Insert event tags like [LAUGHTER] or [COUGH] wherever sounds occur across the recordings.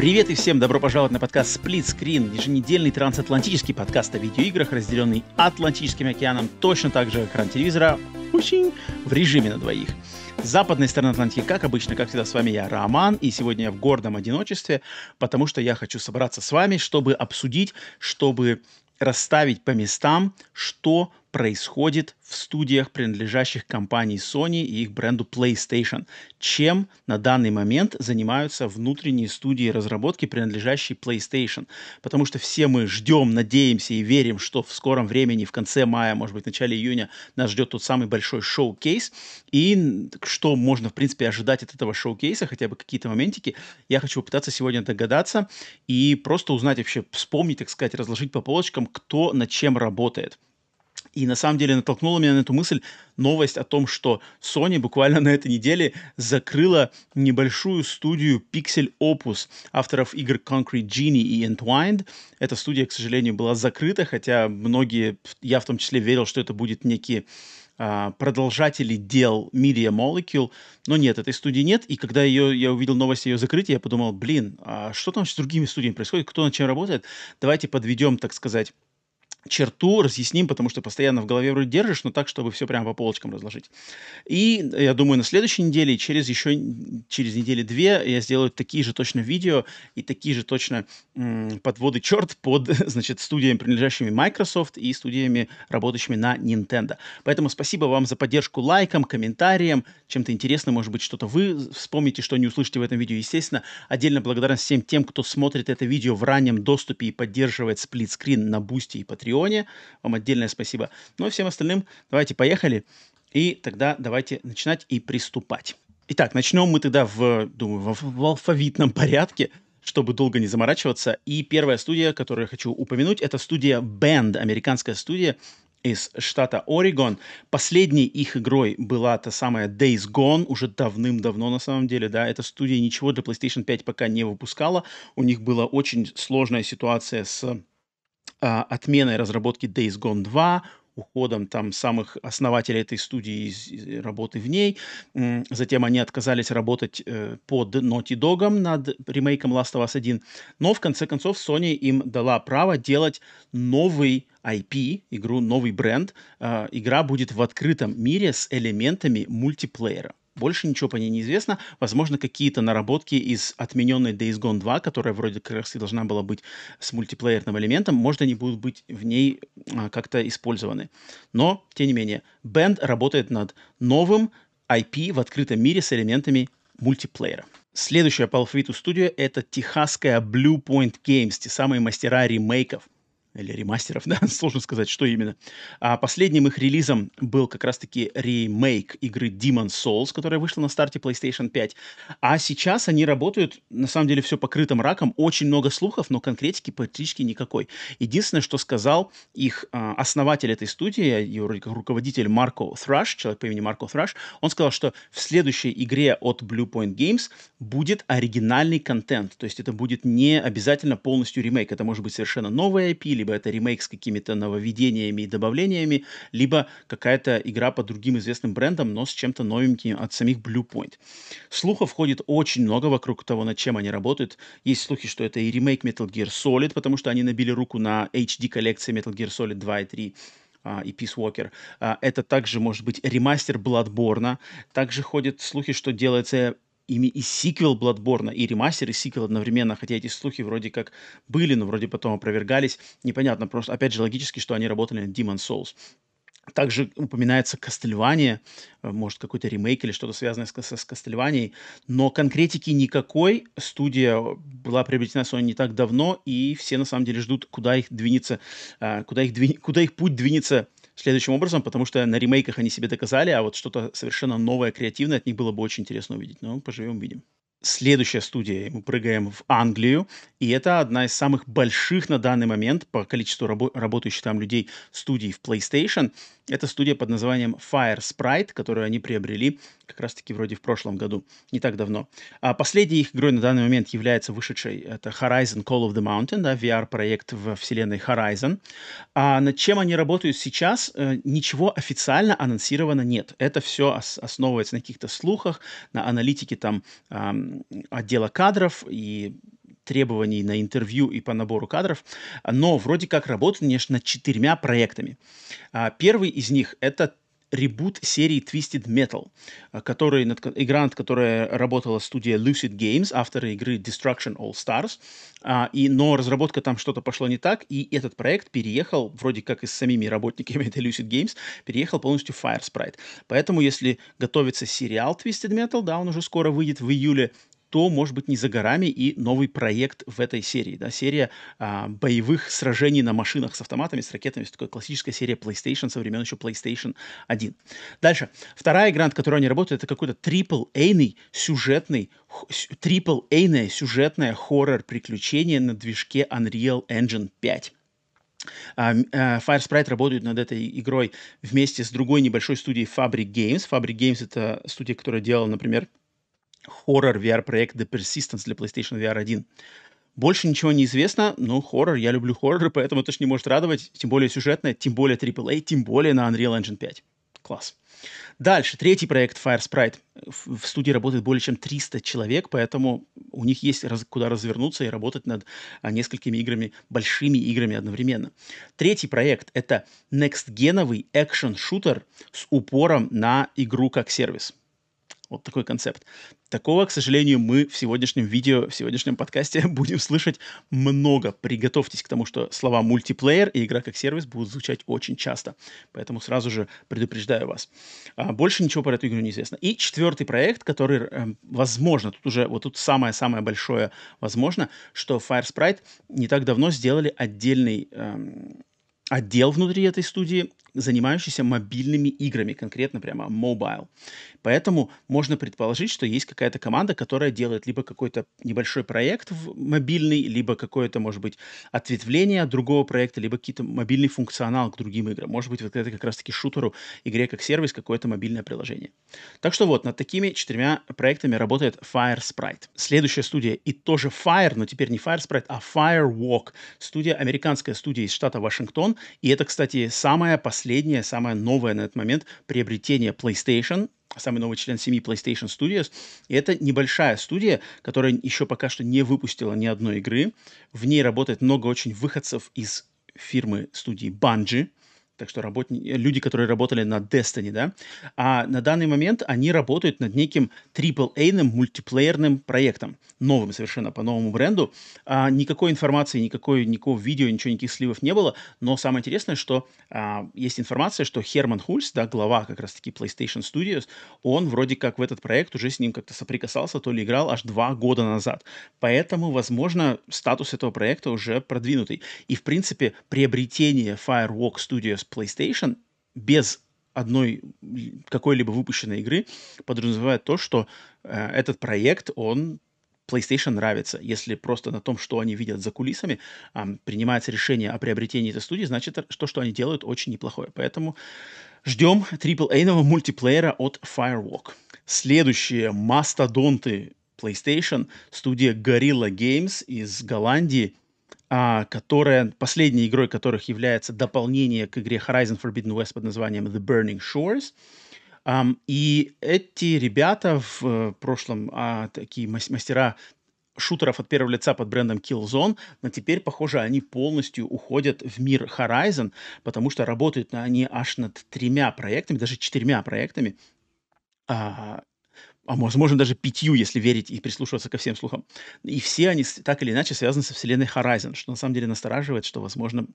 Привет и всем добро пожаловать на подкаст Split Screen, еженедельный трансатлантический подкаст о видеоиграх, разделенный Атлантическим океаном, точно так же экран телевизора, очень в режиме на двоих. С западной стороны Атлантики, как обычно, как всегда, с вами я, Роман, и сегодня я в гордом одиночестве, потому что я хочу собраться с вами, чтобы обсудить, чтобы расставить по местам, что происходит в студиях, принадлежащих компании Sony и их бренду PlayStation. Чем на данный момент занимаются внутренние студии разработки, принадлежащие PlayStation. Потому что все мы ждем, надеемся и верим, что в скором времени, в конце мая, может быть, в начале июня, нас ждет тот самый большой шоу-кейс. И что можно, в принципе, ожидать от этого шоу-кейса, хотя бы какие-то моментики, я хочу попытаться сегодня догадаться и просто узнать вообще, вспомнить, так сказать, разложить по полочкам, кто над чем работает. И на самом деле натолкнула меня на эту мысль новость о том, что Sony буквально на этой неделе закрыла небольшую студию Pixel Opus авторов игр Concrete Genie и Entwined. Эта студия, к сожалению, была закрыта, хотя многие, я в том числе верил, что это будет некие а, продолжатели дел Media Molecule, но нет, этой студии нет, и когда ее, я увидел новость ее закрытии, я подумал, блин, а что там с другими студиями происходит, кто над чем работает, давайте подведем, так сказать, черту разъясним, потому что постоянно в голове вроде держишь, но так, чтобы все прямо по полочкам разложить. И я думаю, на следующей неделе, через еще через недели две я сделаю такие же точно видео и такие же точно м, подводы черт под, [LAUGHS] значит, студиями, принадлежащими Microsoft и студиями, работающими на Nintendo. Поэтому спасибо вам за поддержку лайком, комментарием, чем-то интересным, может быть, что-то вы вспомните, что не услышите в этом видео. Естественно, отдельно благодарность всем тем, кто смотрит это видео в раннем доступе и поддерживает Splitscreen на Boosty и Patreon. Вам отдельное спасибо. Ну и всем остальным давайте поехали. И тогда давайте начинать и приступать. Итак, начнем мы тогда в, думаю, в, в алфавитном порядке, чтобы долго не заморачиваться. И первая студия, которую я хочу упомянуть, это студия Band, американская студия из штата Орегон. Последней их игрой была та самая Days Gone, уже давным-давно на самом деле, да, эта студия ничего для PlayStation 5 пока не выпускала, у них была очень сложная ситуация с а, отменой разработки Days Gone 2, уходом там самых основателей этой студии из работы в ней. Затем они отказались работать э, под Naughty Dog над ремейком Last of Us 1. Но в конце концов Sony им дала право делать новый IP, игру, новый бренд. Э, игра будет в открытом мире с элементами мультиплеера. Больше ничего по ней не известно. Возможно, какие-то наработки из отмененной Days Gone 2, которая вроде как раз и должна была быть с мультиплеерным элементом, может, они будут быть в ней а, как-то использованы. Но, тем не менее, Band работает над новым IP в открытом мире с элементами мультиплеера. Следующая по студия — это техасская Blue Point Games, те самые мастера ремейков — или ремастеров, [LAUGHS] да, сложно сказать, что именно. А последним их релизом был как раз-таки ремейк игры Demon Souls, которая вышла на старте PlayStation 5. А сейчас они работают, на самом деле, все покрыто мраком, очень много слухов, но конкретики практически никакой. Единственное, что сказал их а, основатель этой студии, ее руководитель Марко Тhrаш, человек по имени Марко Тhrаш, он сказал, что в следующей игре от Blue Point Games будет оригинальный контент, то есть это будет не обязательно полностью ремейк, это может быть совершенно новая IP, либо это ремейк с какими-то нововведениями и добавлениями, либо какая-то игра под другим известным брендом, но с чем-то новеньким от самих Blue Point. Слухов ходит очень много вокруг того, над чем они работают. Есть слухи, что это и ремейк Metal Gear Solid, потому что они набили руку на HD-коллекции Metal Gear Solid 2 и 3 а, и Peace Walker. А, это также может быть ремастер Bloodborne. Также ходят слухи, что делается ими и сиквел Bloodborne, и ремастер, и сиквел одновременно, хотя эти слухи вроде как были, но вроде потом опровергались. Непонятно, просто, опять же, логически, что они работали над Demon Souls. Также упоминается Кастельвания, э, может, какой-то ремейк или что-то связанное с, с, с Кастельванией, но конкретики никакой. Студия была приобретена Sony не так давно, и все на самом деле ждут, куда их двинется, э, куда их, двин, куда их путь двинется следующим образом, потому что на ремейках они себе доказали, а вот что-то совершенно новое, креативное от них было бы очень интересно увидеть. Но поживем, видим. Следующая студия, мы прыгаем в Англию, и это одна из самых больших на данный момент по количеству рабо- работающих там людей студий в PlayStation. Это студия под названием Fire Sprite, которую они приобрели как раз-таки вроде в прошлом году, не так давно. А последней их игрой на данный момент является вышедший, это Horizon Call of the Mountain, да, VR-проект в вселенной Horizon. А над чем они работают сейчас, э, ничего официально анонсировано нет. Это все основывается на каких-то слухах, на аналитике там отдела кадров и требований на интервью и по набору кадров, но вроде как работают, конечно, четырьмя проектами. А, первый из них — это ребут серии Twisted Metal, который, над, игра, над которой работала студия Lucid Games, авторы игры Destruction All Stars. А, и, но разработка там что-то пошло не так, и этот проект переехал, вроде как и с самими работниками этой Lucid Games, переехал полностью в Fire Sprite. Поэтому, если готовится сериал Twisted Metal, да, он уже скоро выйдет в июле, то, может быть, не за горами и новый проект в этой серии. Да, серия а, боевых сражений на машинах с автоматами, с ракетами. Это такая классическая серия PlayStation со времен еще PlayStation 1. Дальше. Вторая игра, над которой они работают, это какой-то triple-A-ный сюжетный triple-A-ное сюжетное хоррор-приключение на движке Unreal Engine 5. Uh, uh, Fire Sprite работает над этой игрой вместе с другой небольшой студией Fabric Games. Fabric Games — это студия, которая делала, например, хоррор VR-проект The Persistence для PlayStation VR 1. Больше ничего не известно, но хоррор, я люблю хорроры, [LAUGHS] поэтому это же не может радовать, тем более сюжетное, тем более AAA, тем более на Unreal Engine 5. Класс. Дальше, третий проект Fire Sprite. В, студии работает более чем 300 человек, поэтому у них есть раз, куда развернуться и работать над а, несколькими играми, большими играми одновременно. Третий проект — это next-геновый экшен-шутер с упором на игру как сервис. Вот такой концепт. Такого, к сожалению, мы в сегодняшнем видео, в сегодняшнем подкасте [LAUGHS] будем слышать много. Приготовьтесь к тому, что слова мультиплеер и игра как сервис будут звучать очень часто. Поэтому сразу же предупреждаю вас. А, больше ничего про эту игру не известно. И четвертый проект, который, э, возможно, тут уже, вот тут самое-самое большое возможно, что Fire Sprite не так давно сделали отдельный э, отдел внутри этой студии, занимающийся мобильными играми, конкретно прямо mobile. Поэтому можно предположить, что есть какая-то команда, которая делает либо какой-то небольшой проект мобильный, либо какое-то, может быть, ответвление от другого проекта, либо какие-то мобильный функционал к другим играм. Может быть, вот это как раз-таки шутеру, игре как сервис, какое-то мобильное приложение. Так что вот, над такими четырьмя проектами работает Fire Sprite. Следующая студия, и тоже Fire, но теперь не Fire Sprite, а Firewalk. Студия, американская студия из штата Вашингтон. И это, кстати, самая последняя, самое новое на этот момент приобретение PlayStation самый новый член семьи PlayStation Studios. И это небольшая студия, которая еще пока что не выпустила ни одной игры. В ней работает много очень выходцев из фирмы студии Bungie так что работни... люди, которые работали над Destiny, да, а на данный момент они работают над неким AAA-ным мультиплеерным проектом, новым совершенно по новому бренду. А, никакой информации, никакой, никакого видео, ничего, никаких сливов не было, но самое интересное, что а, есть информация, что Херман Хульс, да, глава как раз-таки PlayStation Studios, он вроде как в этот проект уже с ним как-то соприкасался, то ли играл аж два года назад. Поэтому, возможно, статус этого проекта уже продвинутый. И, в принципе, приобретение Firewalk Studios PlayStation без одной какой-либо выпущенной игры подразумевает то, что э, этот проект, он PlayStation нравится. Если просто на том, что они видят за кулисами, э, принимается решение о приобретении этой студии, значит, то, что они делают, очень неплохое. Поэтому ждем AAA-нового мультиплеера от Firewalk. Следующие мастодонты PlayStation, студия Gorilla Games из Голландии – а, которая, последней игрой которых является дополнение к игре Horizon Forbidden West под названием The Burning Shores. Um, и эти ребята в uh, прошлом а, такие мастера шутеров от первого лица под брендом Killzone, но теперь, похоже, они полностью уходят в мир Horizon, потому что работают они аж над тремя проектами, даже четырьмя проектами. А, а возможно даже пятью, если верить и прислушиваться ко всем слухам. И все они так или иначе связаны со вселенной Horizon, что на самом деле настораживает, что, возможно,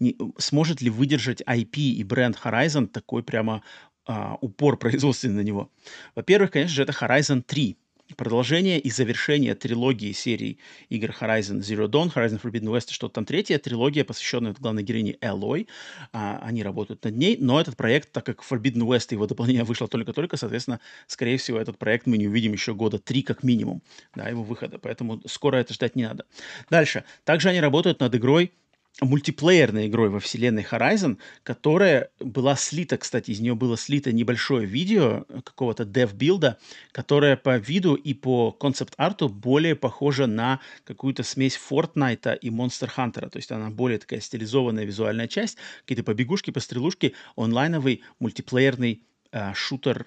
не, сможет ли выдержать IP и бренд Horizon такой прямо а, упор производственный на него. Во-первых, конечно же, это Horizon 3, продолжение и завершение трилогии серий игр Horizon Zero Dawn, Horizon Forbidden West и что-то там третья трилогия, посвященная главной героине Элой. А, они работают над ней, но этот проект, так как Forbidden West его дополнение вышло только-только, соответственно, скорее всего, этот проект мы не увидим еще года три как минимум, да, его выхода, поэтому скоро это ждать не надо. Дальше. Также они работают над игрой мультиплеерной игрой во вселенной Horizon, которая была слита, кстати, из нее было слито небольшое видео какого-то дев-билда, которое по виду и по концепт-арту более похоже на какую-то смесь Fortnite и Monster Hunter. То есть она более такая стилизованная визуальная часть, какие-то побегушки, пострелушки, онлайновый мультиплеерный э, шутер,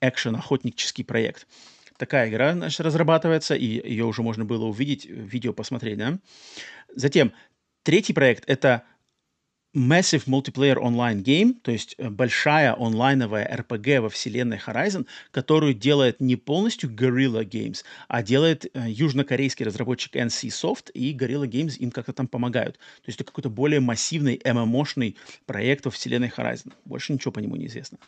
экшен, охотнический проект такая игра значит, разрабатывается, и ее уже можно было увидеть, видео посмотреть, да. Затем Третий проект — это Massive Multiplayer Online Game, то есть э, большая онлайновая RPG во вселенной Horizon, которую делает не полностью Guerrilla Games, а делает э, южнокорейский разработчик NC Soft, и Guerrilla Games им как-то там помогают. То есть это какой-то более массивный, MMO-шный проект во вселенной Horizon. Больше ничего по нему не известно.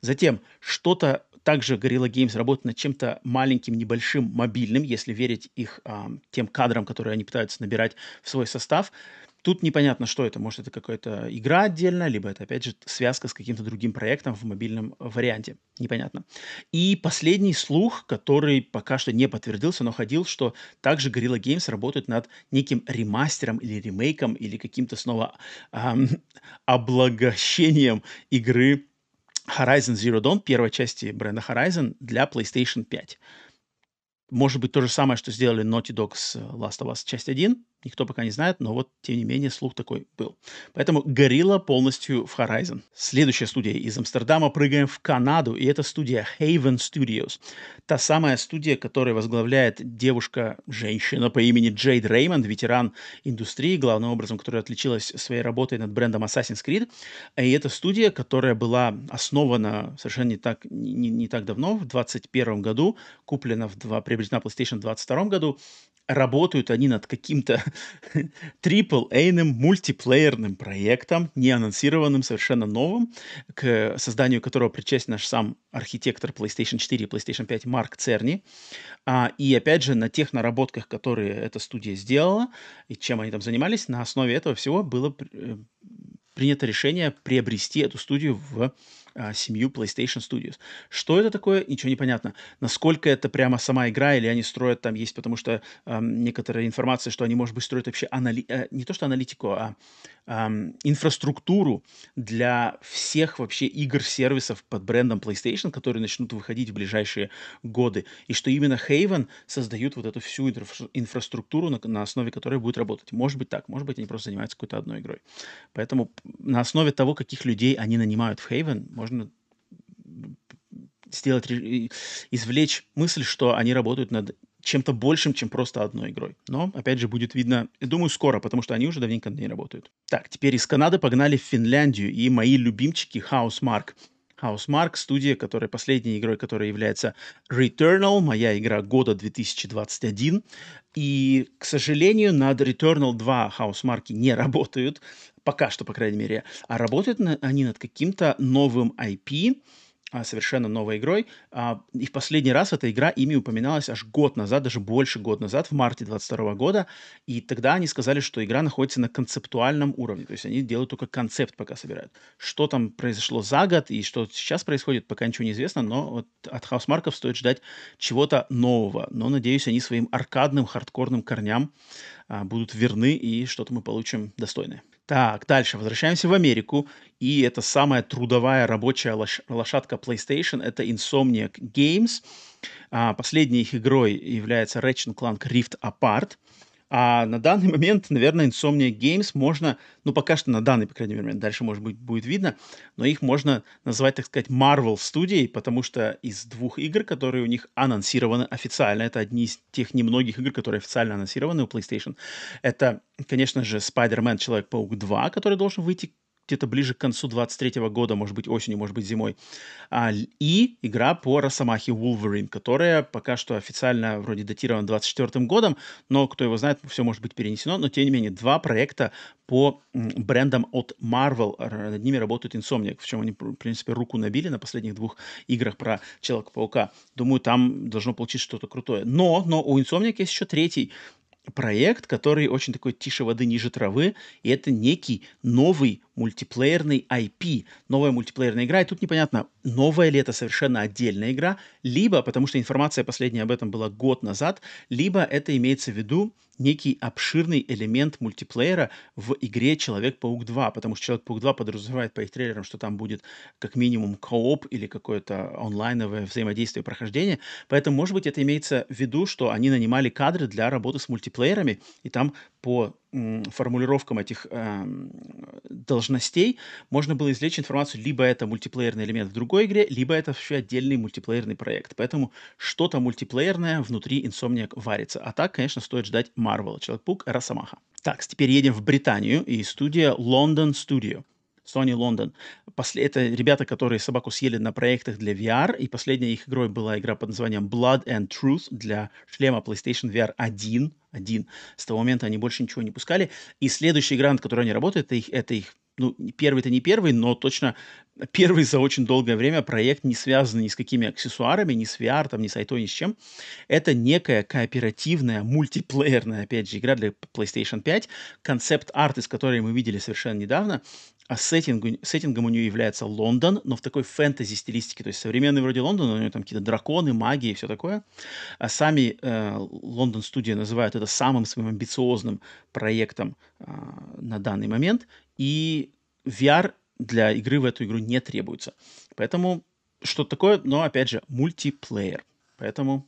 Затем что-то также Guerrilla Games работает над чем-то маленьким, небольшим, мобильным, если верить их а, тем кадрам, которые они пытаются набирать в свой состав. Тут непонятно, что это. Может, это какая-то игра отдельная, либо это, опять же, связка с каким-то другим проектом в мобильном варианте. Непонятно. И последний слух, который пока что не подтвердился, но ходил, что также Guerrilla Games работают над неким ремастером или ремейком, или каким-то снова эм, [LAUGHS] облагощением игры Horizon Zero Dawn, первой части бренда Horizon для PlayStation 5. Может быть, то же самое, что сделали Naughty Dog с Last of Us часть 1, Никто пока не знает, но вот, тем не менее, слух такой был. Поэтому Горилла полностью в Horizon. Следующая студия из Амстердама. Прыгаем в Канаду, и это студия Haven Studios. Та самая студия, которую возглавляет девушка-женщина по имени Джейд Реймонд, ветеран индустрии, главным образом, которая отличилась своей работой над брендом Assassin's Creed. И это студия, которая была основана совершенно не так, не, не так давно, в 2021 году, куплена в два, приобретена PlayStation в 2022 году. Работают они над каким-то [LAUGHS] AAA-ным мультиплеерным проектом, не анонсированным, совершенно новым, к созданию которого причастен наш сам архитектор PlayStation 4 и PlayStation 5 Марк Церни. А, и опять же, на тех наработках, которые эта студия сделала, и чем они там занимались, на основе этого всего было э, принято решение приобрести эту студию в а, семью PlayStation Studios. Что это такое, ничего не понятно. Насколько это прямо сама игра, или они строят там есть, потому что э, некоторая информация, что они, может быть, строят вообще анали... э, не то что аналитику, а эм, инфраструктуру для всех вообще игр-сервисов под брендом PlayStation, которые начнут выходить в ближайшие годы. И что именно Haven создают вот эту всю инфра- инфраструктуру, на, на основе которой будет работать. Может быть так, может быть они просто занимаются какой-то одной игрой. Поэтому на основе того, каких людей они нанимают в Haven, можно сделать, извлечь мысль, что они работают над чем-то большим, чем просто одной игрой. Но, опять же, будет видно, думаю, скоро, потому что они уже давненько не работают. Так, теперь из Канады погнали в Финляндию, и мои любимчики Housemark. Housemark, студия, которая последней игрой, которая является Returnal, моя игра года 2021. И, к сожалению, над Returnal 2 Housemark не работают, пока что, по крайней мере, а работают они над каким-то новым IP, совершенно новой игрой. А, и в последний раз эта игра ими упоминалась аж год назад, даже больше год назад, в марте 22 года. И тогда они сказали, что игра находится на концептуальном уровне. То есть они делают только концепт, пока собирают. Что там произошло за год и что сейчас происходит, пока ничего не известно. Но вот от Хаусмарков стоит ждать чего-то нового. Но, надеюсь, они своим аркадным, хардкорным корням а, будут верны и что-то мы получим достойное. Так, дальше возвращаемся в Америку. И это самая трудовая рабочая лош- лошадка PlayStation. Это Insomniac Games. А, последней их игрой является Ratchet Clank Rift Apart. А на данный момент, наверное, Insomnia Games можно, ну пока что на данный, по крайней мере, дальше, может быть, будет видно, но их можно назвать, так сказать, Marvel студией, потому что из двух игр, которые у них анонсированы официально, это одни из тех немногих игр, которые официально анонсированы у PlayStation, это, конечно же, Spider-Man Человек-паук 2, который должен выйти где-то ближе к концу 23 года, может быть, осенью, может быть, зимой. А, и игра по Росомахе Wolverine, которая пока что официально вроде датирована 24 годом, но кто его знает, все может быть перенесено. Но, тем не менее, два проекта по брендам от Marvel, над ними работают Insomniac, в чем они, в принципе, руку набили на последних двух играх про Человека-паука. Думаю, там должно получиться что-то крутое. Но, но у Insomniac есть еще третий проект, который очень такой тише воды, ниже травы, и это некий новый мультиплеерный IP, новая мультиплеерная игра. И тут непонятно, новая ли это совершенно отдельная игра, либо, потому что информация последняя об этом была год назад, либо это имеется в виду некий обширный элемент мультиплеера в игре Человек-паук 2, потому что Человек-паук 2 подразумевает по их трейлерам, что там будет как минимум кооп или какое-то онлайновое взаимодействие прохождения. Поэтому, может быть, это имеется в виду, что они нанимали кадры для работы с мультиплеерами, и там по формулировкам этих э, должностей можно было извлечь информацию, либо это мультиплеерный элемент в другой игре, либо это вообще отдельный мультиплеерный проект. Поэтому что-то мультиплеерное внутри Insomniac варится. А так, конечно, стоит ждать Marvel, Человек-паук, Росомаха. Так, теперь едем в Британию и студия London Studio. Sony London. После, это ребята, которые собаку съели на проектах для VR, и последняя их игрой была игра под названием Blood and Truth для шлема PlayStation VR 1. 1. С того момента они больше ничего не пускали. И следующая игра, над которой они работают, это их, это их ну, первый-то не первый, но точно первый за очень долгое время проект, не связанный ни с какими аксессуарами, ни с VR, там, ни с IT, ни с чем. Это некая кооперативная, мультиплеерная, опять же, игра для PlayStation 5, концепт-арт, из которой мы видели совершенно недавно, а сеттингу, сеттингом у нее является Лондон, но в такой фэнтези-стилистике, то есть современный вроде Лондона, у нее там какие-то драконы, магии и все такое. А сами Лондон э, называют это самым своим амбициозным проектом э, на данный момент, и VR для игры в эту игру не требуется. Поэтому что такое, но опять же, мультиплеер. Поэтому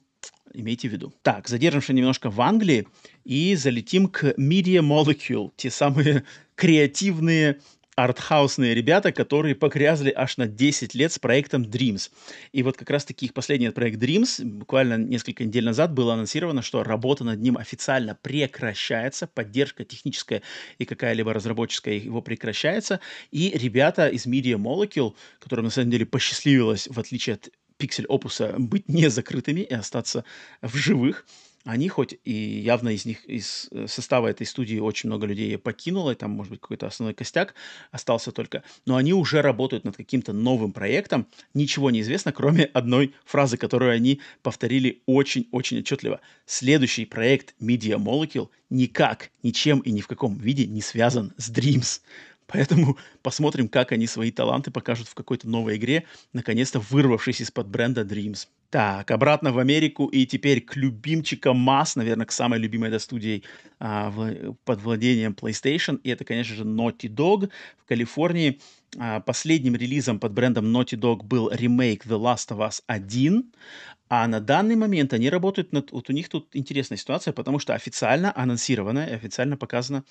имейте в виду. Так, задержимся немножко в Англии и залетим к Media Molecule, те самые [LAUGHS] креативные артхаусные ребята, которые погрязли аж на 10 лет с проектом Dreams. И вот как раз-таки их последний проект Dreams, буквально несколько недель назад было анонсировано, что работа над ним официально прекращается, поддержка техническая и какая-либо разработческая его прекращается, и ребята из Media Molecule, которым на самом деле посчастливилось, в отличие от Pixel Opus, быть не закрытыми и остаться в живых, они хоть и явно из них, из э, состава этой студии очень много людей покинуло, и там, может быть, какой-то основной костяк остался только, но они уже работают над каким-то новым проектом, ничего не известно, кроме одной фразы, которую они повторили очень-очень отчетливо. Следующий проект Media Molecule никак, ничем и ни в каком виде не связан с Dreams. Поэтому [LAUGHS] посмотрим, как они свои таланты покажут в какой-то новой игре, наконец-то вырвавшись из-под бренда Dreams. Так, обратно в Америку и теперь к любимчикам масс, наверное, к самой любимой этой студии а, в, под владением PlayStation. И это, конечно же, Naughty Dog в Калифорнии. А, последним релизом под брендом Naughty Dog был ремейк The Last of Us 1. А на данный момент они работают над... Вот у них тут интересная ситуация, потому что официально анонсировано официально показано,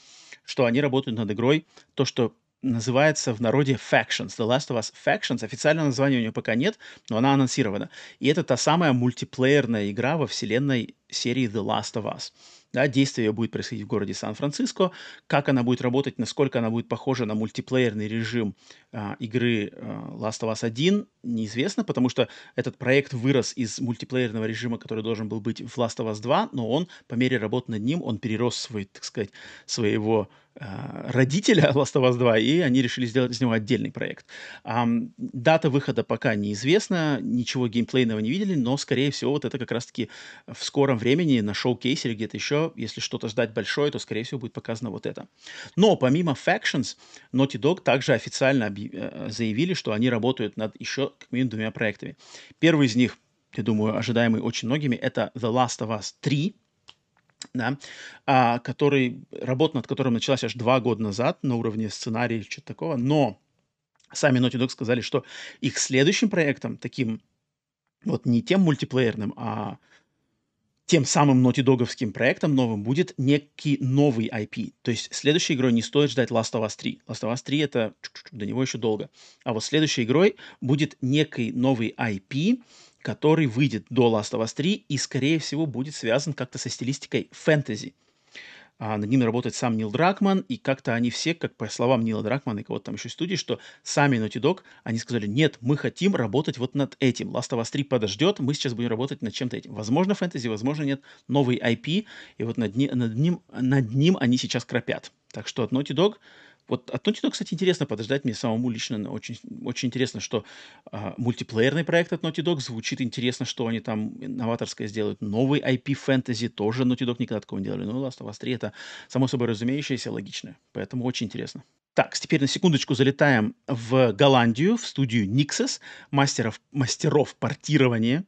что они работают над игрой, то, что называется в народе Factions. The Last of Us Factions. Официального названия у нее пока нет, но она анонсирована. И это та самая мультиплеерная игра во вселенной серии The Last of Us. Да, действие будет происходить в городе Сан-Франциско. Как она будет работать, насколько она будет похожа на мультиплеерный режим а, игры а, Last of Us 1, неизвестно, потому что этот проект вырос из мультиплеерного режима, который должен был быть в Last of Us 2, но он по мере работы над ним, он перерос свой, так сказать, своего Э, родителя [LAUGHS] Last of Us 2, и они решили сделать из него отдельный проект. Um, дата выхода пока неизвестна, ничего геймплейного не видели, но, скорее всего, вот это как раз-таки в скором времени на шоу-кейсе или где-то еще, если что-то ждать большое, то, скорее всего, будет показано вот это. Но помимо Factions, Naughty Dog также официально э, заявили, что они работают над еще как минимум двумя проектами. Первый из них, я думаю, ожидаемый очень многими, это The Last of Us 3, да, а, который, работа над которым началась аж два года назад на уровне сценария или что-то такого, но сами Naughty Dog сказали, что их следующим проектом, таким вот не тем мультиплеерным, а тем самым Naughty Dog'овским проектом новым будет некий новый IP. То есть следующей игрой не стоит ждать Last of Us 3. Last of Us 3 это до него еще долго. А вот следующей игрой будет некий новый IP, который выйдет до Last of Us 3 и, скорее всего, будет связан как-то со стилистикой фэнтези. А над ним работает сам Нил Дракман, и как-то они все, как по словам Нила Дракмана и кого-то там еще из студии, что сами Naughty Dog, они сказали, нет, мы хотим работать вот над этим. Last of Us 3 подождет, мы сейчас будем работать над чем-то этим. Возможно, фэнтези, возможно, нет. Новый IP, и вот над, над, ним, над ним они сейчас кропят. Так что от Naughty Dog вот от Naughty кстати, интересно подождать мне самому лично. Очень, очень интересно, что э, мультиплеерный проект от Naughty Dog звучит интересно, что они там новаторское сделают. Новый IP фэнтези тоже Naughty Dog никогда такого не делали. Ну, Last of Us 3 это само собой разумеющееся, логичное. Поэтому очень интересно. Так, теперь на секундочку залетаем в Голландию, в студию Nixes, мастеров, мастеров портирования,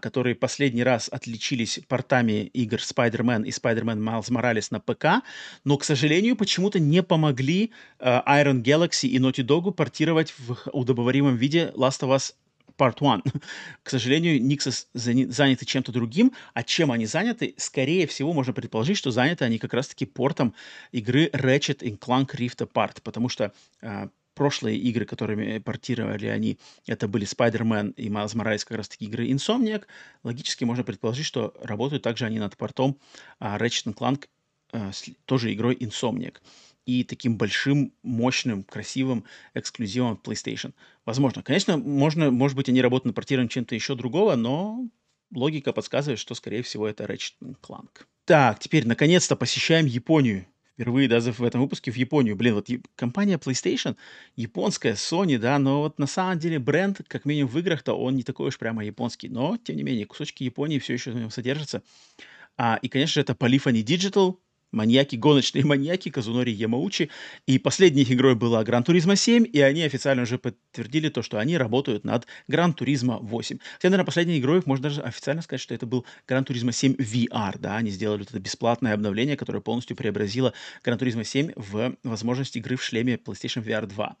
которые последний раз отличились портами игр Spider-Man и Spider-Man Miles Morales на ПК, но, к сожалению, почему-то не помогли э, Iron Galaxy и Naughty Dog портировать в удобоваримом виде Last of Us Part 1. [LAUGHS] К сожалению, Nixos заняты чем-то другим, а чем они заняты, скорее всего, можно предположить, что заняты они как раз-таки портом игры Ratchet Clank Rift Apart, потому что э, прошлые игры, которыми портировали они, это были Spider-Man и Miles Morales, как раз-таки игры Insomniac. Логически можно предположить, что работают также они над портом а, Ratchet Clank, а, с, тоже игрой Insomniac и таким большим, мощным, красивым эксклюзивом PlayStation. Возможно. Конечно, можно, может быть, они работают над портированием чем-то еще другого, но логика подсказывает, что, скорее всего, это Ratchet Clank. Так, теперь, наконец-то, посещаем Японию. Впервые даже в этом выпуске в Японию. Блин, вот компания PlayStation, японская, Sony, да, но вот на самом деле бренд, как минимум в играх-то, он не такой уж прямо японский. Но, тем не менее, кусочки Японии все еще в нем содержатся. А, и, конечно же, это Polyphony Digital, маньяки, гоночные маньяки Казунори Ямаучи. И последней их игрой была Gran Turismo 7, и они официально уже подтвердили то, что они работают над Gran Turismo 8. Хотя, наверное, последней игрой можно даже официально сказать, что это был Gran Turismo 7 VR, да, они сделали вот это бесплатное обновление, которое полностью преобразило Gran Turismo 7 в возможность игры в шлеме PlayStation VR 2.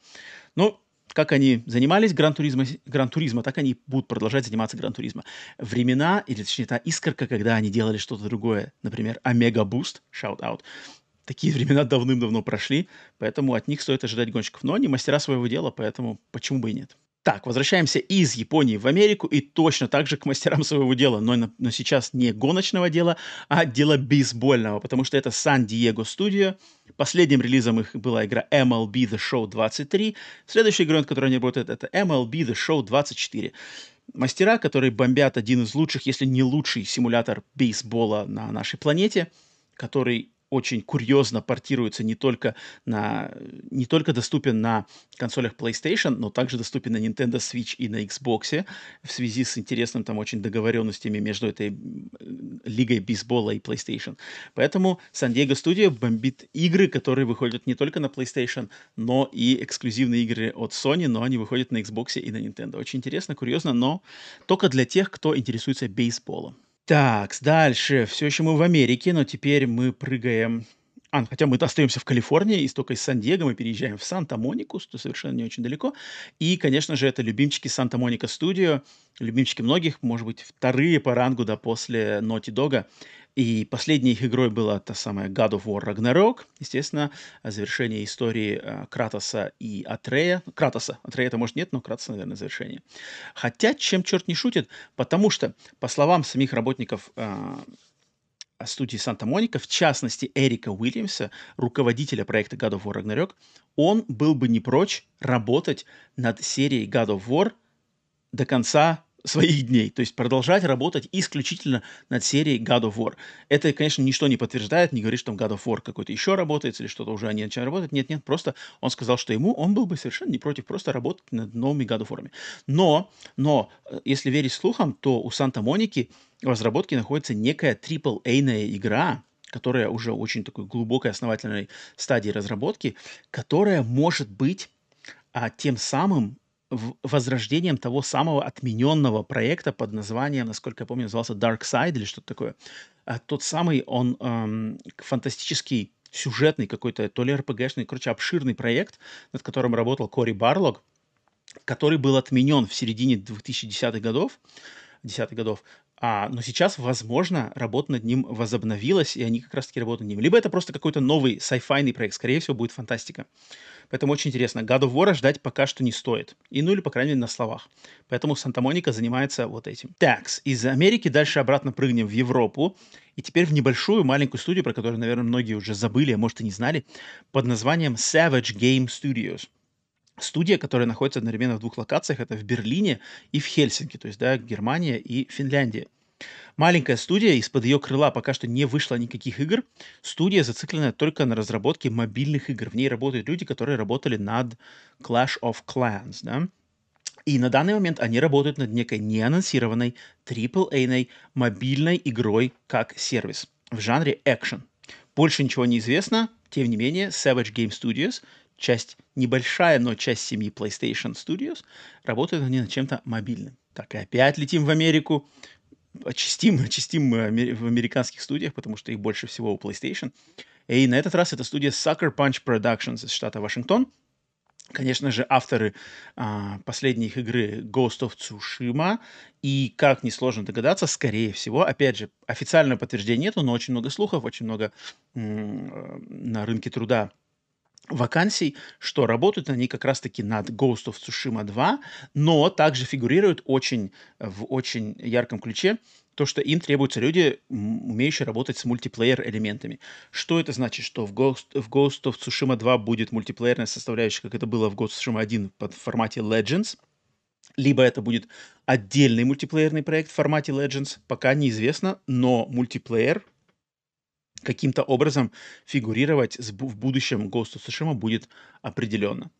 Ну, как они занимались Gran Turismo, Gran Turismo, так они будут продолжать заниматься Gran Turismo. Времена, или точнее та искорка, когда они делали что-то другое, например, Омега Boost, shout out, такие времена давным-давно прошли, поэтому от них стоит ожидать гонщиков. Но они мастера своего дела, поэтому почему бы и нет. Так, возвращаемся из Японии в Америку и точно так же к мастерам своего дела, но, но сейчас не гоночного дела, а дела бейсбольного, потому что это Сан-Диего Studio. Последним релизом их была игра MLB The Show 23. Следующая игра, над которой они работают, это MLB The Show 24. Мастера, которые бомбят один из лучших, если не лучший симулятор бейсбола на нашей планете, который очень курьезно портируется не только, на, не только доступен на консолях PlayStation, но также доступен на Nintendo Switch и на Xbox в связи с интересным там очень договоренностями между этой лигой бейсбола и PlayStation. Поэтому San Diego Studio бомбит игры, которые выходят не только на PlayStation, но и эксклюзивные игры от Sony, но они выходят на Xbox и на Nintendo. Очень интересно, курьезно, но только для тех, кто интересуется бейсболом. Так, дальше. Все еще мы в Америке, но теперь мы прыгаем... А, хотя мы остаемся в Калифорнии, и только из Сан-Диего мы переезжаем в Санта-Монику, что совершенно не очень далеко. И, конечно же, это любимчики Санта-Моника Студио, любимчики многих, может быть, вторые по рангу, да, после Naughty Dog. И последней их игрой была та самая God of War Ragnarok, естественно, завершение истории э, Кратоса и Атрея. Кратоса, Атрея это может нет, но Кратоса, наверное, завершение. Хотя, чем черт не шутит, потому что, по словам самих работников э, студии Санта-Моника, в частности Эрика Уильямса, руководителя проекта God of War Ragnarok, он был бы не прочь работать над серией God of War до конца своих дней, то есть продолжать работать исключительно над серией God of War. Это, конечно, ничто не подтверждает, не говорит, что там God of War какой-то еще работает или что-то уже они начали работать. Нет, нет, просто он сказал, что ему он был бы совершенно не против просто работать над новыми God of War. Но, но, э, если верить слухам, то у Санта-Моники в разработке находится некая AAA-ная игра, которая уже очень такой глубокой основательной стадии разработки, которая может быть а, тем самым возрождением того самого отмененного проекта под названием, насколько я помню, назывался Dark Side или что-то такое. А тот самый, он эм, фантастический сюжетный какой-то, то ли РПГшный, короче, обширный проект, над которым работал Кори Барлог, который был отменен в середине 2010-х годов, 10-х годов, а, но сейчас, возможно, работа над ним возобновилась, и они как раз-таки работают над ним. Либо это просто какой-то новый sci-fi проект, скорее всего, будет фантастика. Поэтому очень интересно. God of War ждать пока что не стоит. И, ну или, по крайней мере, на словах. Поэтому Санта-Моника занимается вот этим. Такс. Из Америки дальше обратно прыгнем в Европу. И теперь в небольшую маленькую студию, про которую, наверное, многие уже забыли, а может и не знали, под названием Savage Game Studios. Студия, которая находится одновременно в двух локациях, это в Берлине и в Хельсинки, то есть, да, Германия и Финляндия. Маленькая студия, из-под ее крыла пока что не вышло никаких игр. Студия зациклена только на разработке мобильных игр. В ней работают люди, которые работали над Clash of Clans, да. И на данный момент они работают над некой неанонсированной AAA мобильной игрой как сервис в жанре экшен. Больше ничего не известно, тем не менее, Savage Game Studios часть небольшая, но часть семьи PlayStation Studios, работают они над чем-то мобильным. Так, и опять летим в Америку, очистим, очистим мы в американских студиях, потому что их больше всего у PlayStation. И на этот раз это студия Sucker Punch Productions из штата Вашингтон. Конечно же, авторы а, последней их игры Ghost of Tsushima. И, как несложно догадаться, скорее всего, опять же, официального подтверждения нету, но очень много слухов, очень много м- на рынке труда вакансий, что работают они как раз-таки над Ghost of Tsushima 2, но также фигурируют очень, в очень ярком ключе то, что им требуются люди, умеющие работать с мультиплеер-элементами. Что это значит? Что в Ghost, в Ghost of Tsushima 2 будет мультиплеерная составляющая, как это было в Ghost of Tsushima 1 под формате Legends, либо это будет отдельный мультиплеерный проект в формате Legends, пока неизвестно, но мультиплеер каким-то образом фигурировать в будущем of Tsushima будет определенно.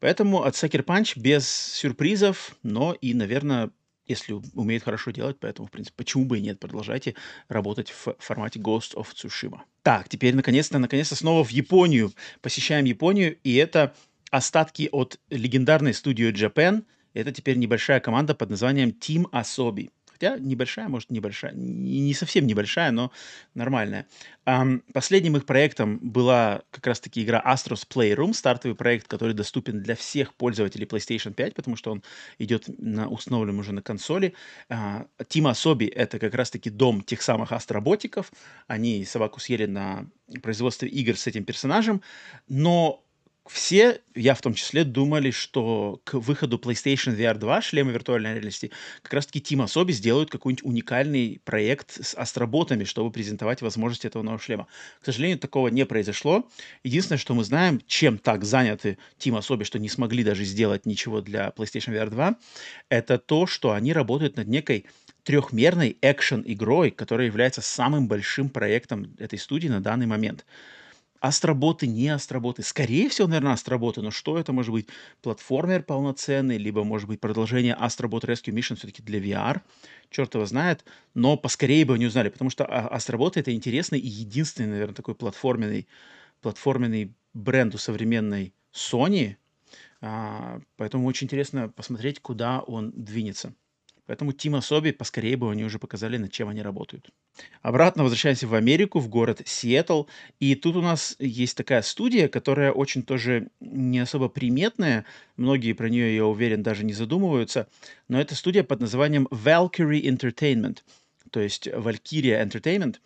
Поэтому от Sucker Punch без сюрпризов, но и, наверное, если умеет хорошо делать, поэтому, в принципе, почему бы и нет, продолжайте работать в формате Ghost of Tsushima. Так, теперь, наконец-то, наконец-то снова в Японию. Посещаем Японию, и это остатки от легендарной студии Japan. Это теперь небольшая команда под названием Team Asobi. Хотя небольшая, может, небольшая, не совсем небольшая, но нормальная. Um, последним их проектом была как раз-таки игра Astros Playroom, стартовый проект, который доступен для всех пользователей PlayStation 5, потому что он идет на, установлен уже на консоли. Uh, Team Asobi — это как раз-таки дом тех самых астроботиков. Они собаку съели на производстве игр с этим персонажем, но все, я в том числе, думали, что к выходу PlayStation VR 2, шлема виртуальной реальности, как раз-таки Team Asobi сделают какой-нибудь уникальный проект с астроботами, чтобы презентовать возможности этого нового шлема. К сожалению, такого не произошло. Единственное, что мы знаем, чем так заняты Team Asobi, что не смогли даже сделать ничего для PlayStation VR 2, это то, что они работают над некой трехмерной экшен-игрой, которая является самым большим проектом этой студии на данный момент. Астроботы, не астроботы. Скорее всего, наверное, астроботы, но что это может быть? Платформер полноценный, либо, может быть, продолжение Астробот Rescue Mission все-таки для VR. Черт его знает. Но поскорее бы они узнали, потому что а, Астроботы — это интересный и единственный, наверное, такой платформенный, платформенный бренд у современной Sony. А, поэтому очень интересно посмотреть, куда он двинется. Поэтому Тима Соби поскорее бы они уже показали, над чем они работают. Обратно возвращаемся в Америку, в город Сиэтл. И тут у нас есть такая студия, которая очень тоже не особо приметная. Многие про нее, я уверен, даже не задумываются. Но это студия под названием Valkyrie Entertainment. То есть Valkyria Entertainment.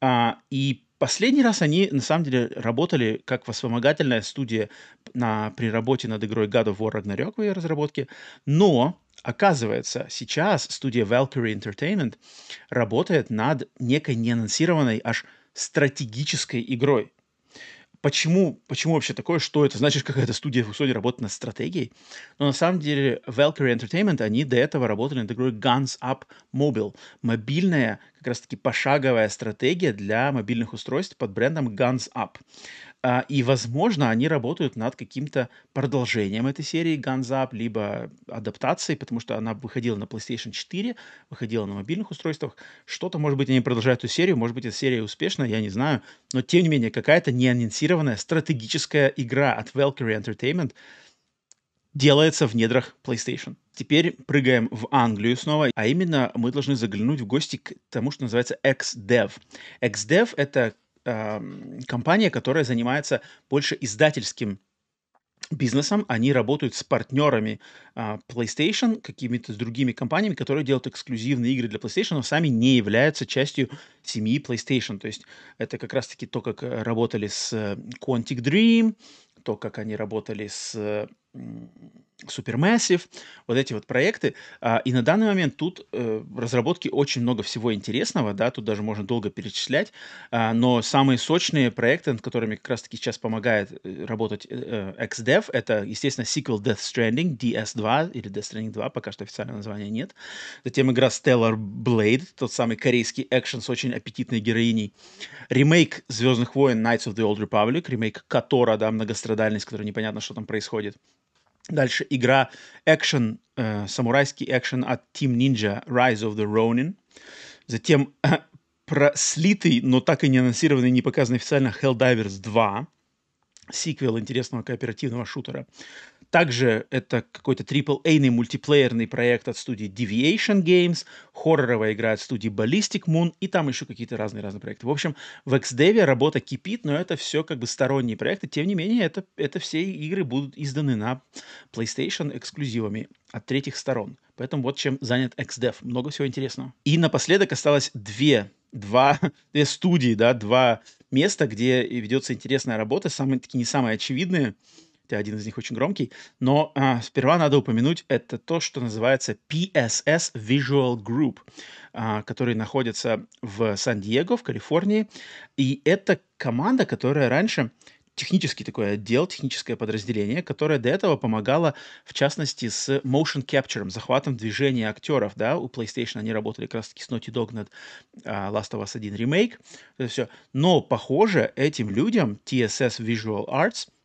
А, и Последний раз они, на самом деле, работали как вспомогательная студия на, при работе над игрой God of War Ragnarok в ее разработке, но Оказывается, сейчас студия Valkyrie Entertainment работает над некой неанонсированной аж стратегической игрой. Почему, почему вообще такое? Что это значит, какая-то студия в Sony работает над стратегией? Но на самом деле Valkyrie Entertainment, они до этого работали над игрой Guns Up Mobile. Мобильная, как раз-таки пошаговая стратегия для мобильных устройств под брендом Guns Up. А, и, возможно, они работают над каким-то продолжением этой серии Guns Up, либо адаптацией, потому что она выходила на PlayStation 4, выходила на мобильных устройствах. Что-то, может быть, они продолжают эту серию, может быть, эта серия успешна, я не знаю. Но, тем не менее, какая-то неанонсированная стратегическая игра от Valkyrie Entertainment делается в недрах PlayStation. Теперь прыгаем в Англию снова, а именно мы должны заглянуть в гости к тому, что называется XDev. XDev — это компания, которая занимается больше издательским бизнесом, они работают с партнерами а, PlayStation, какими-то с другими компаниями, которые делают эксклюзивные игры для PlayStation, но сами не являются частью семьи PlayStation. То есть это как раз-таки то, как работали с э, Quantic Dream, то, как они работали с Supermassive, вот эти вот проекты. А, и на данный момент тут э, в разработке очень много всего интересного, да, тут даже можно долго перечислять, а, но самые сочные проекты, над которыми как раз-таки сейчас помогает э, работать э, XDev, это, естественно, sequel Death Stranding, DS2 или Death Stranding 2, пока что официального названия нет. Затем игра Stellar Blade, тот самый корейский экшен с очень аппетитной героиней. Ремейк Звездных войн Knights of the Old Republic, ремейк Котора, да, многострадальность, который непонятно, что там происходит. Дальше игра экшен, э, самурайский экшен от Team Ninja Rise of the Ronin. Затем э, про но так и не анонсированный, не показанный официально Helldivers 2. сиквел интересного кооперативного шутера. Также это какой-то AAA мультиплеерный проект от студии Deviation Games, хорроровая игра от студии Ballistic Moon, и там еще какие-то разные-разные проекты. В общем, в XDev работа кипит, но это все как бы сторонние проекты. Тем не менее, это, это все игры будут изданы на PlayStation эксклюзивами от третьих сторон. Поэтому вот чем занят XDev. Много всего интересного. И напоследок осталось две, два, [LAUGHS] две студии, да, два места, где ведется интересная работа, самые такие не самые очевидные – один из них очень громкий. Но а, сперва надо упомянуть, это то, что называется PSS Visual Group, а, который находится в Сан-Диего, в Калифорнии. И это команда, которая раньше технический такой отдел, техническое подразделение, которое до этого помогало, в частности, с motion capture, захватом движения актеров, да, у PlayStation они работали как раз-таки с Naughty Dog над uh, Last of Us 1 ремейк, это все. Но, похоже, этим людям TSS Visual Arts –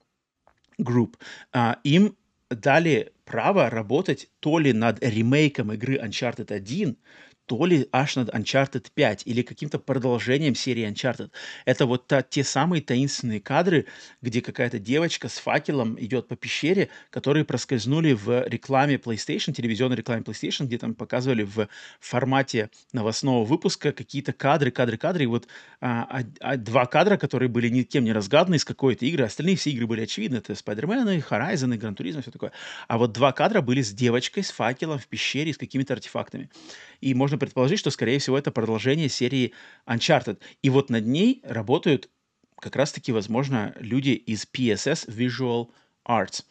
Group, а, им дали право работать то ли над ремейком игры Uncharted 1, то ли аж над Uncharted 5 или каким-то продолжением серии Uncharted. Это вот та, те самые таинственные кадры, где какая-то девочка с факелом идет по пещере, которые проскользнули в рекламе PlayStation, телевизионной рекламе PlayStation, где там показывали в формате новостного выпуска какие-то кадры, кадры, кадры. И вот а, а, а, два кадра, которые были никем не разгаданы из какой-то игры, остальные все игры были очевидны. Это Spider-Man, Horizon, Gran Turismo, все такое. А вот два кадра были с девочкой с факелом в пещере с какими-то артефактами. И можно предположить, что, скорее всего, это продолжение серии Uncharted. И вот над ней работают как раз-таки, возможно, люди из PSS Visual Arts.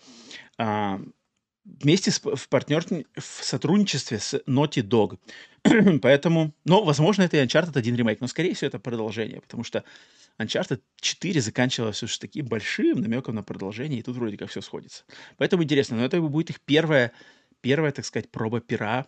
А, вместе с, в партнер в сотрудничестве с Naughty Dog. [CLEARS THROAT] Поэтому, ну, возможно, это и Uncharted 1 ремейк, но, скорее всего, это продолжение, потому что Uncharted 4 заканчивалось уж таким большим намеком на продолжение, и тут вроде как все сходится. Поэтому интересно, но это будет их первая, первая, так сказать, проба пера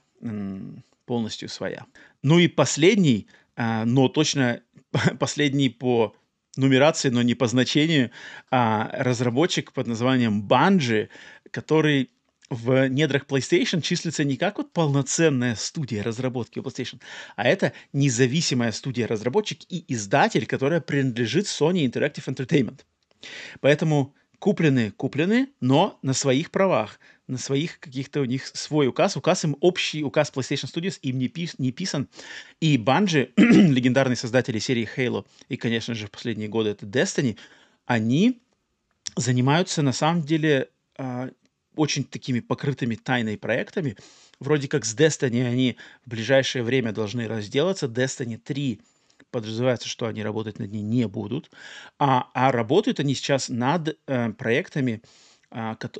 полностью своя. Ну и последний, а, но точно [LAUGHS] последний по нумерации, но не по значению, а, разработчик под названием Bungie, который в недрах PlayStation числится не как вот полноценная студия разработки PlayStation, а это независимая студия-разработчик и издатель, которая принадлежит Sony Interactive Entertainment. Поэтому куплены, куплены, но на своих правах на своих каких-то у них свой указ. Указ им общий, указ PlayStation Studios им не, пис, не писан. И Bungie, [CLEARS THROAT] легендарные создатели серии Halo, и, конечно же, в последние годы это Destiny, они занимаются на самом деле э, очень такими покрытыми тайной проектами. Вроде как с Destiny они в ближайшее время должны разделаться. Destiny 3 подразумевается, что они работать над ней не будут. А, а работают они сейчас над э, проектами, а,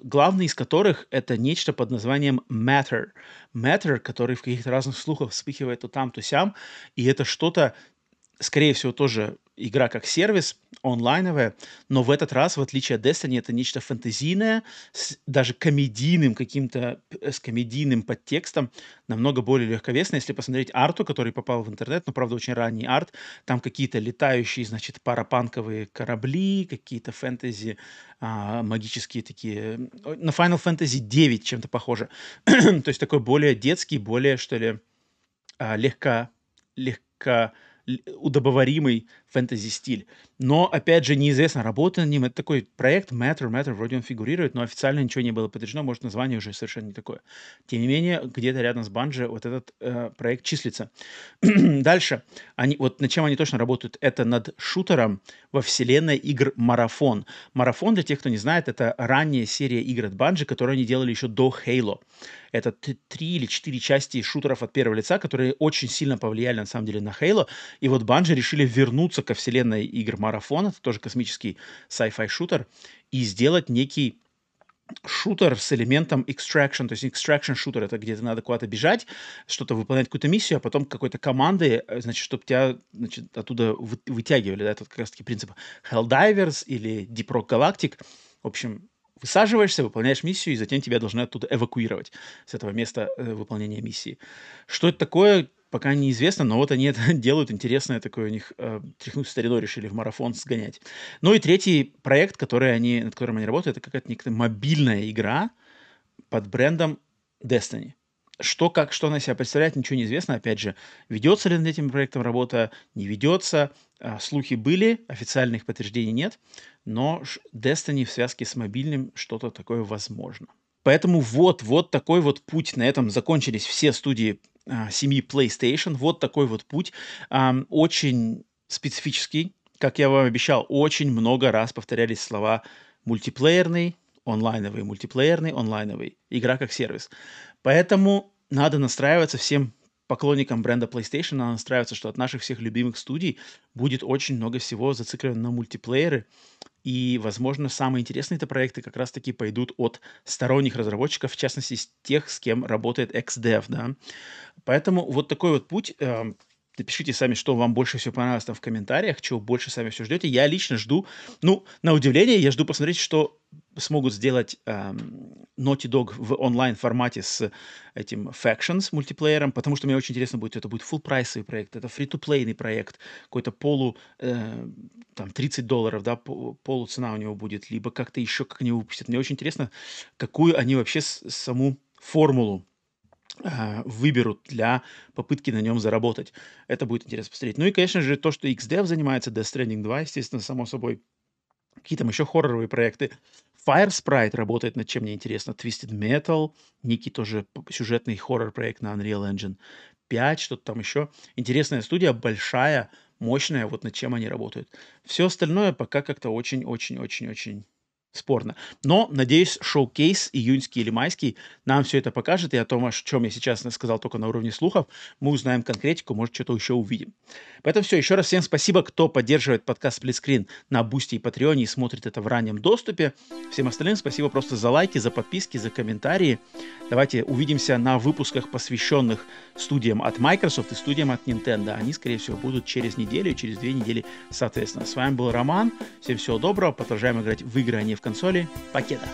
главный из которых это нечто под названием Matter. Matter, который в каких-то разных слухах вспыхивает то там, то сям, и это что-то, скорее всего, тоже игра как сервис, онлайновая, но в этот раз, в отличие от Destiny, это нечто фэнтезийное, с даже комедийным каким-то, э, с комедийным подтекстом, намного более легковесное. Если посмотреть арту, который попал в интернет, но, правда, очень ранний арт, там какие-то летающие, значит, парапанковые корабли, какие-то фэнтези, а, магические такие, на Final Fantasy 9 чем-то похоже. [CLEARS THROAT] То есть такой более детский, более, что ли, а, легко, легко удобоваримый фэнтези-стиль. Но, опять же, неизвестно, работа над ним. Это такой проект Matter, Matter, вроде он фигурирует, но официально ничего не было подтверждено, может, название уже совершенно не такое. Тем не менее, где-то рядом с Банджи вот этот э, проект числится. [CLEARS THROAT] Дальше, они, вот над чем они точно работают, это над шутером во вселенной игр Марафон. Марафон, для тех, кто не знает, это ранняя серия игр от Банджи, которую они делали еще до Halo. Это три или четыре части шутеров от первого лица, которые очень сильно повлияли, на самом деле, на Halo. И вот Банджи решили вернуться ко вселенной игр Марафон, это тоже космический sci-fi шутер, и сделать некий шутер с элементом extraction, то есть extraction шутер, это где-то надо куда-то бежать, что-то выполнять какую-то миссию, а потом какой-то команды, э, значит, чтобы тебя значит, оттуда вытягивали, да, это как раз-таки принцип Helldivers или Deep Rock Galactic. В общем, высаживаешься, выполняешь миссию, и затем тебя должны оттуда эвакуировать с этого места э, выполнения миссии. Что это такое, пока неизвестно, но вот они это [LAUGHS] делают, интересное такое у них, э, тряхнуть стариной решили в марафон сгонять. Ну и третий проект, который они, над которым они работают, это какая-то некая мобильная игра под брендом Destiny. что, как, что она себя представляет, ничего не известно. Опять же, ведется ли над этим проектом работа, не ведется. А, слухи были, официальных подтверждений нет, но Destiny в связке с мобильным что-то такое возможно. Поэтому вот, вот такой вот путь. На этом закончились все студии а, семьи PlayStation. Вот такой вот путь. А, очень специфический. Как я вам обещал, очень много раз повторялись слова мультиплеерный, онлайновый, мультиплеерный, онлайновый. Игра как сервис. Поэтому надо настраиваться всем поклонникам бренда PlayStation, надо настраиваться, что от наших всех любимых студий будет очень много всего зациклено на мультиплееры. И, возможно, самые интересные это проекты как раз-таки пойдут от сторонних разработчиков, в частности, тех, с кем работает XDev, да. Поэтому вот такой вот путь. Э, Напишите сами, что вам больше всего понравилось там в комментариях, чего больше сами все ждете. Я лично жду, ну, на удивление, я жду посмотреть, что смогут сделать эм, Naughty Dog в онлайн-формате с этим Factions мультиплеером, потому что мне очень интересно будет, это будет full прайсовый проект, это free-to-play проект, какой-то полу, э, там, 30 долларов, да, полу цена у него будет, либо как-то еще как они выпустят. Мне очень интересно, какую они вообще с, саму формулу выберут для попытки на нем заработать. Это будет интересно посмотреть. Ну и, конечно же, то, что XDev занимается, Death Stranding 2, естественно, само собой, Какие там еще хорроровые проекты. Firesprite работает над чем мне интересно. Twisted Metal, некий тоже сюжетный хоррор-проект на Unreal Engine 5, что-то там еще. Интересная студия, большая, мощная, вот над чем они работают. Все остальное пока как-то очень-очень-очень-очень спорно. Но, надеюсь, showcase июньский или майский нам все это покажет, и о том, о чем я сейчас сказал только на уровне слухов, мы узнаем конкретику, может, что-то еще увидим. Поэтому все, еще раз всем спасибо, кто поддерживает подкаст Splitscreen на Boosty и Patreon е и смотрит это в раннем доступе. Всем остальным спасибо просто за лайки, за подписки, за комментарии. Давайте увидимся на выпусках, посвященных студиям от Microsoft и студиям от Nintendo. Они, скорее всего, будут через неделю, через две недели, соответственно. С вами был Роман. Всем всего доброго. Продолжаем играть в игры, а не в консоли. Покеда!